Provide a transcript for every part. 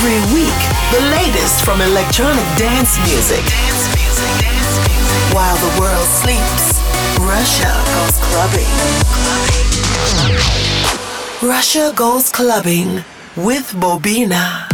Every week, the latest from electronic dance music. While the world sleeps, Russia goes clubbing. Russia goes clubbing with Bobina.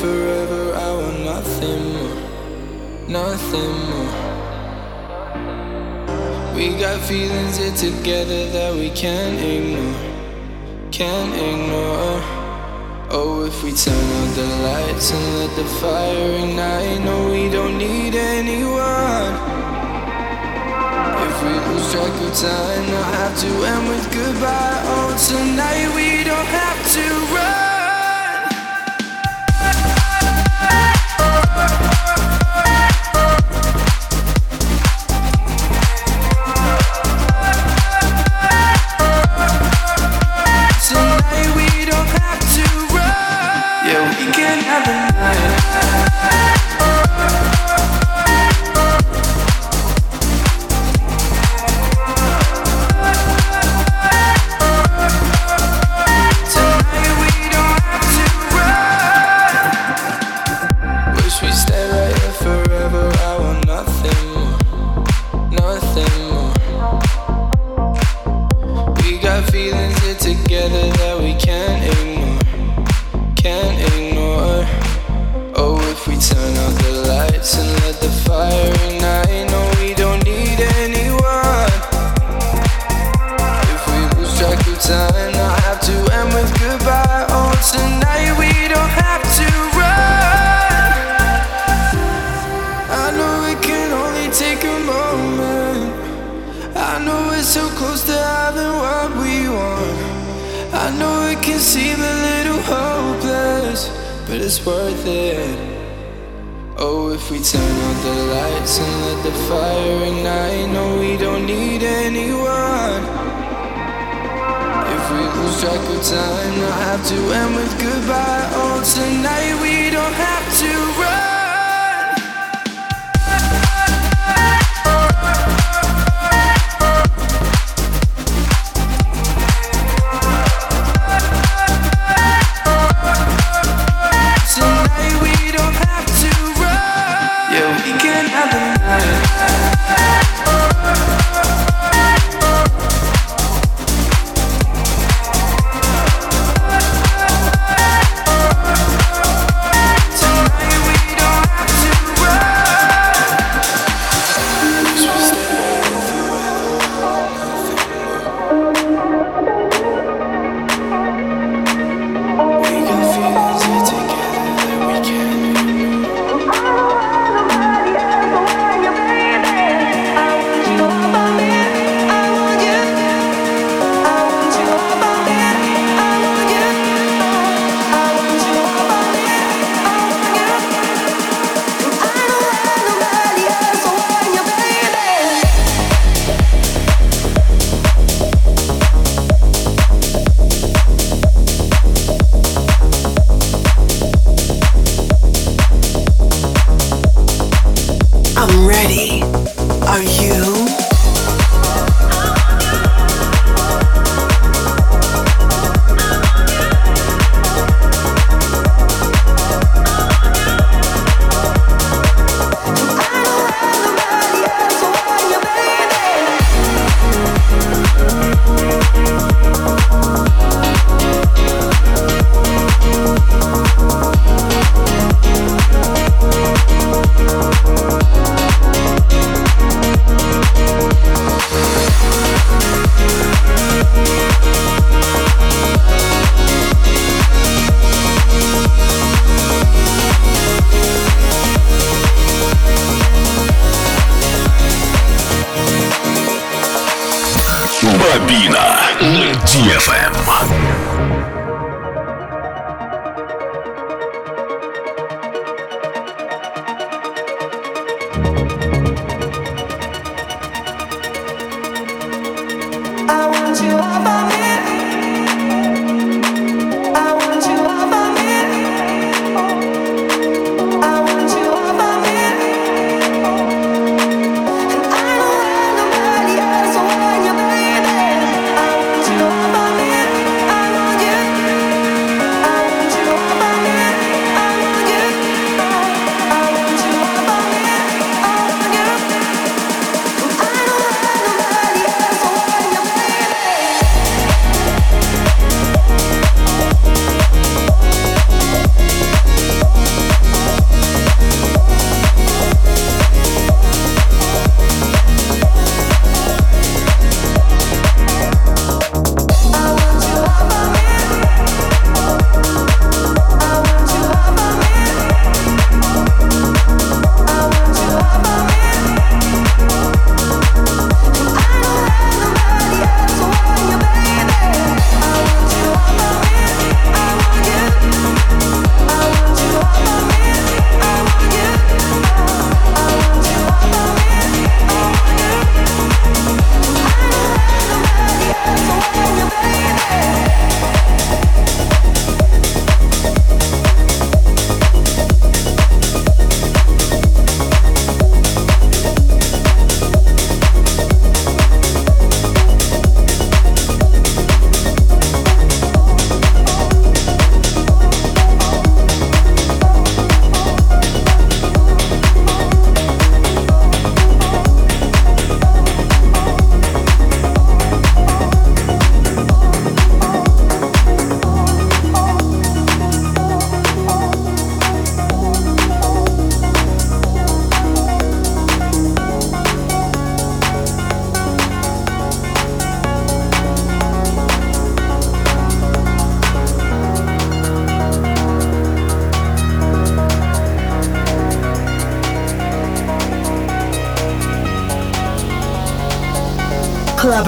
Forever. I want nothing more, nothing more. We got feelings here together that we can't ignore, can't ignore. Oh, if we turn out the lights and let the fire ignite, no, we don't need anyone. If we lose track of time, I'll have to end with goodbye. Oh, tonight we don't have to run. Oh, if we turn out the lights and let the fire ignite, no, we don't need anyone. If we lose track of time, I'll have to end with goodbye. Oh, tonight we Have night.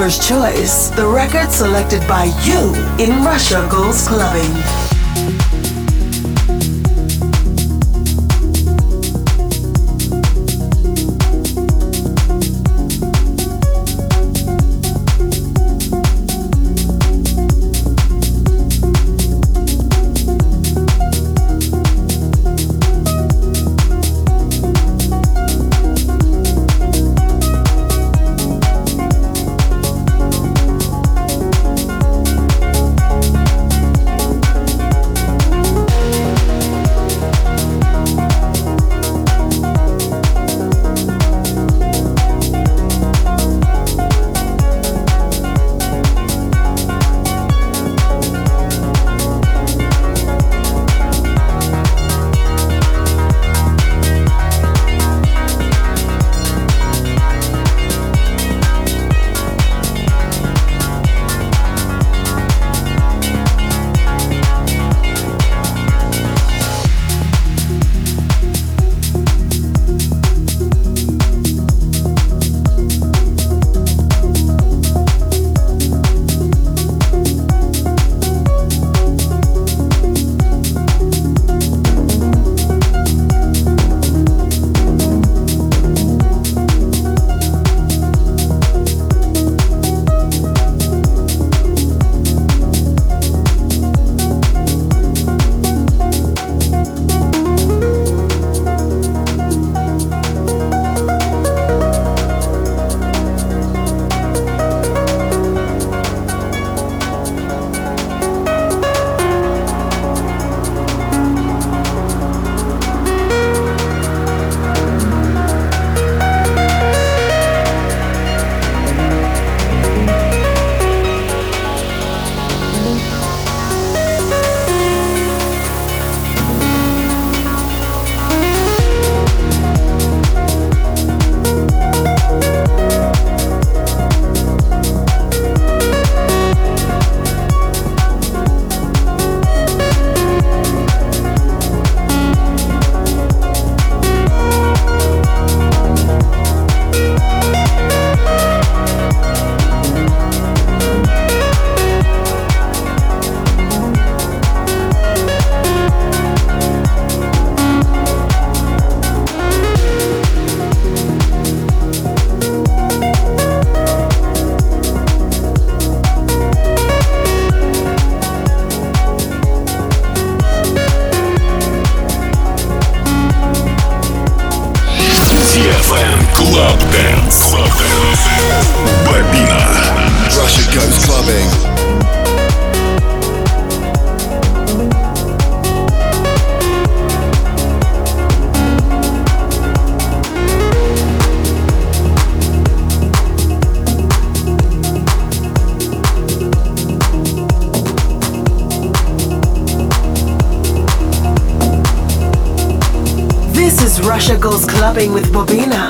Clubber's Choice, the record selected by you in Russia Goes Clubbing. Clubbing with Bobina.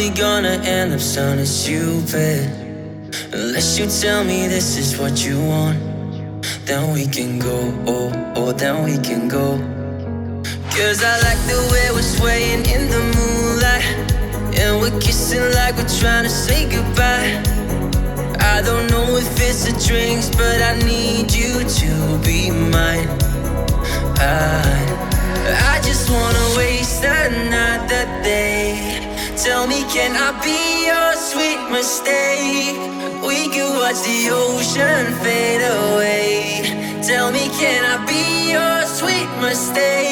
probably gonna end up sounding stupid. Unless you tell me this is what you want, then we can go, oh, oh, then we can go. Cause I like the way we're swaying in the moonlight, and we're kissing like we're trying to say goodbye. I don't know if it's the drinks, but I need you to be mine. I, I just wanna waste that night, that day. Tell me, can I be your sweet mistake? We could watch the ocean fade away. Tell me, can I be your sweet mistake?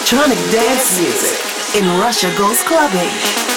electronic dance music in Russia Goes Clubbing.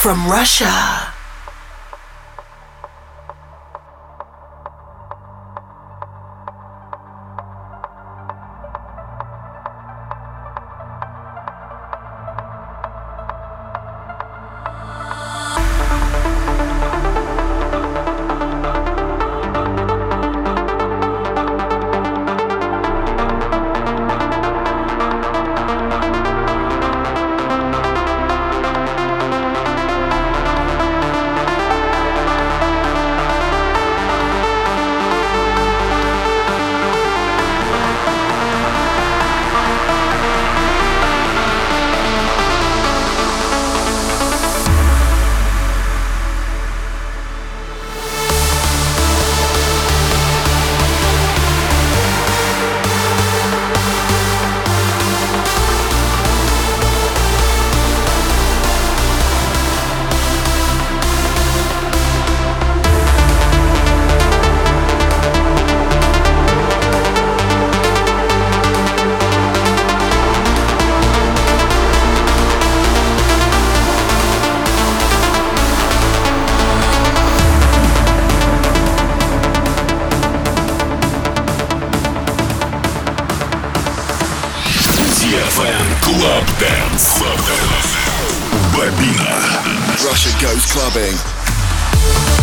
From Russia. Club Dance. Club Dance. Bobina. Russia goes clubbing.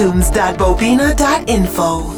itunes.bobina.info.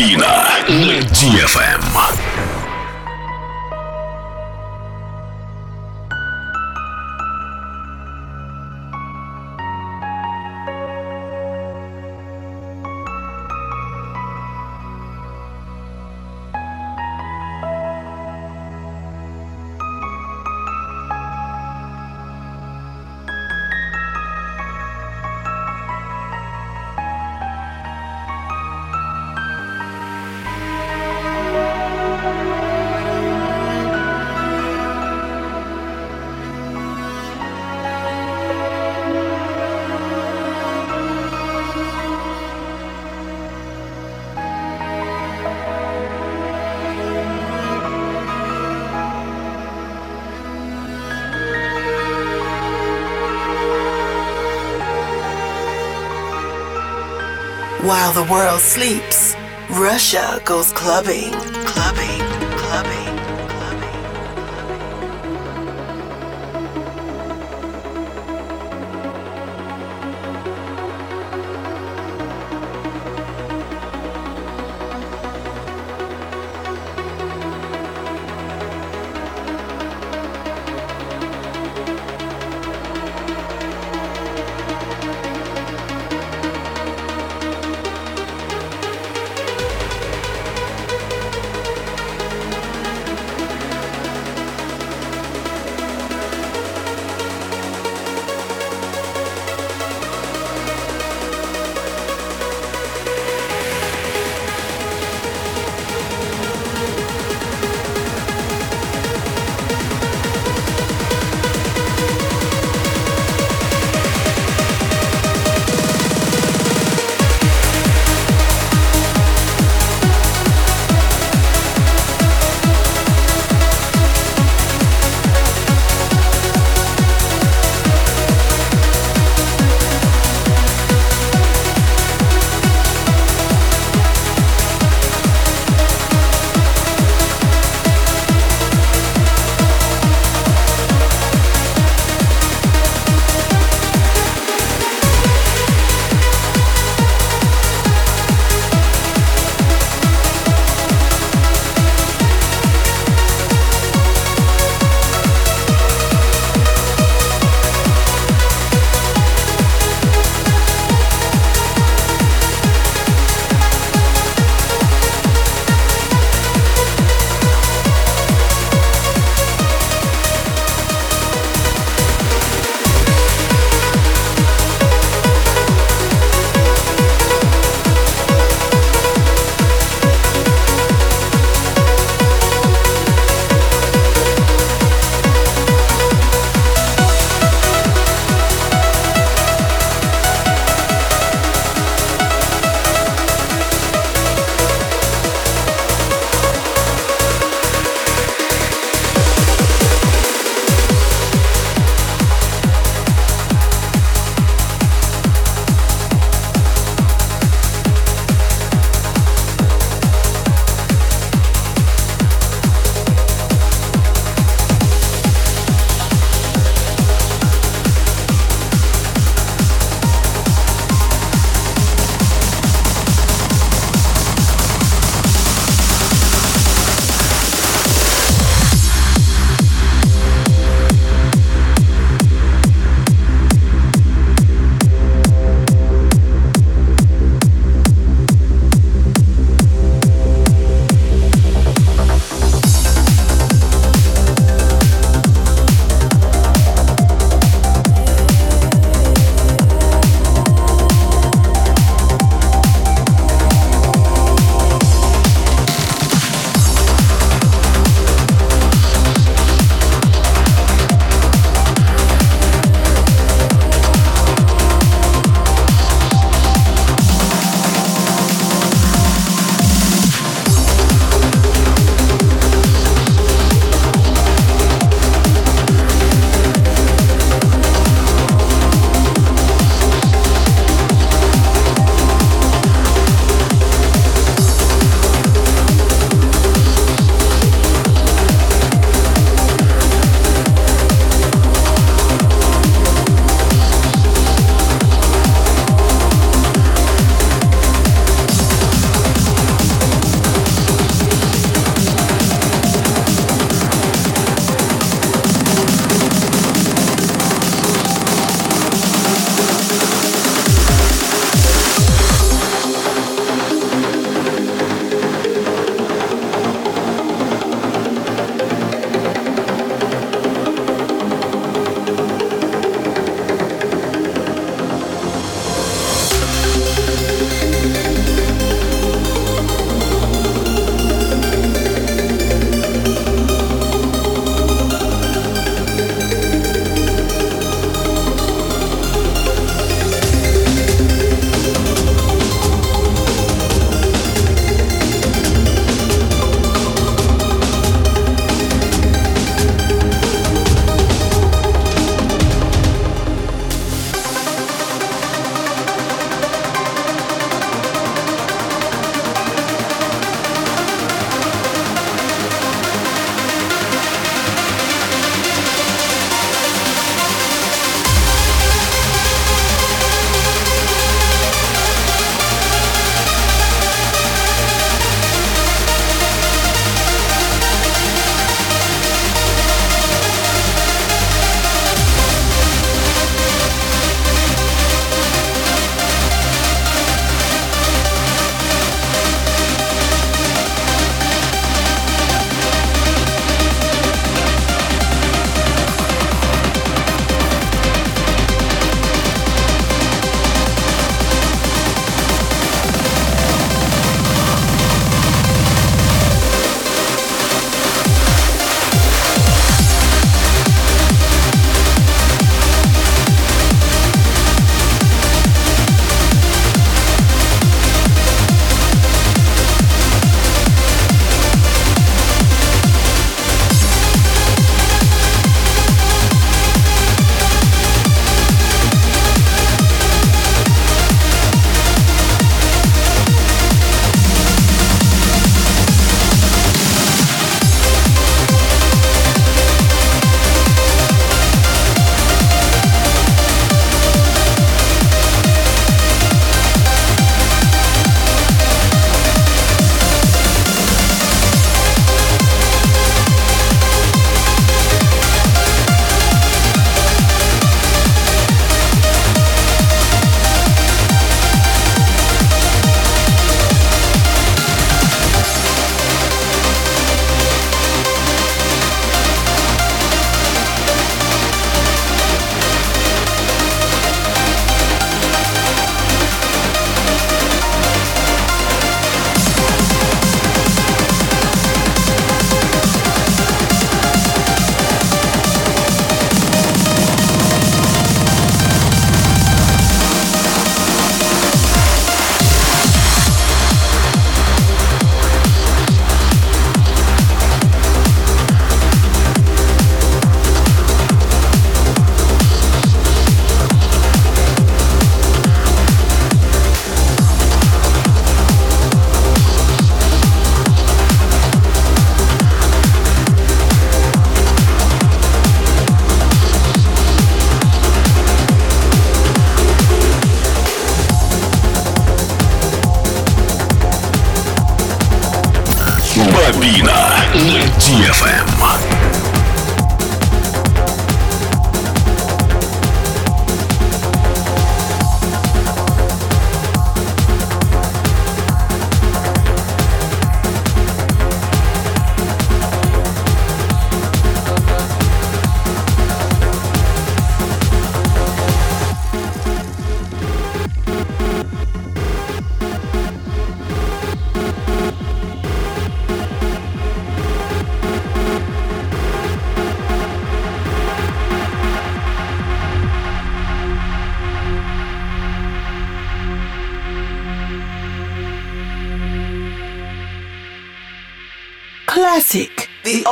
Бобина на DFM. While the world sleeps, Russia goes clubbing,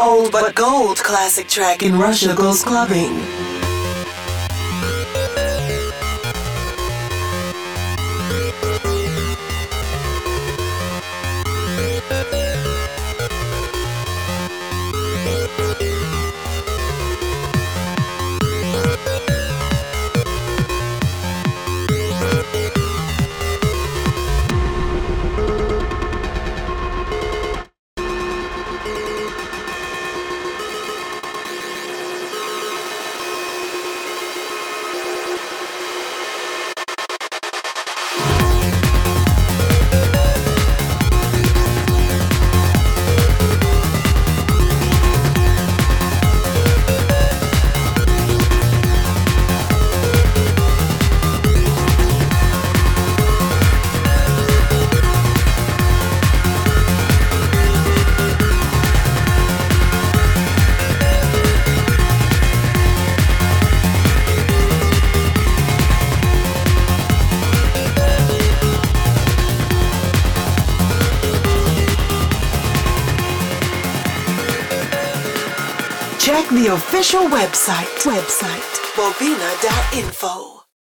old but gold classic track in Russia Goes Clubbing. Official website, website, bobina.info.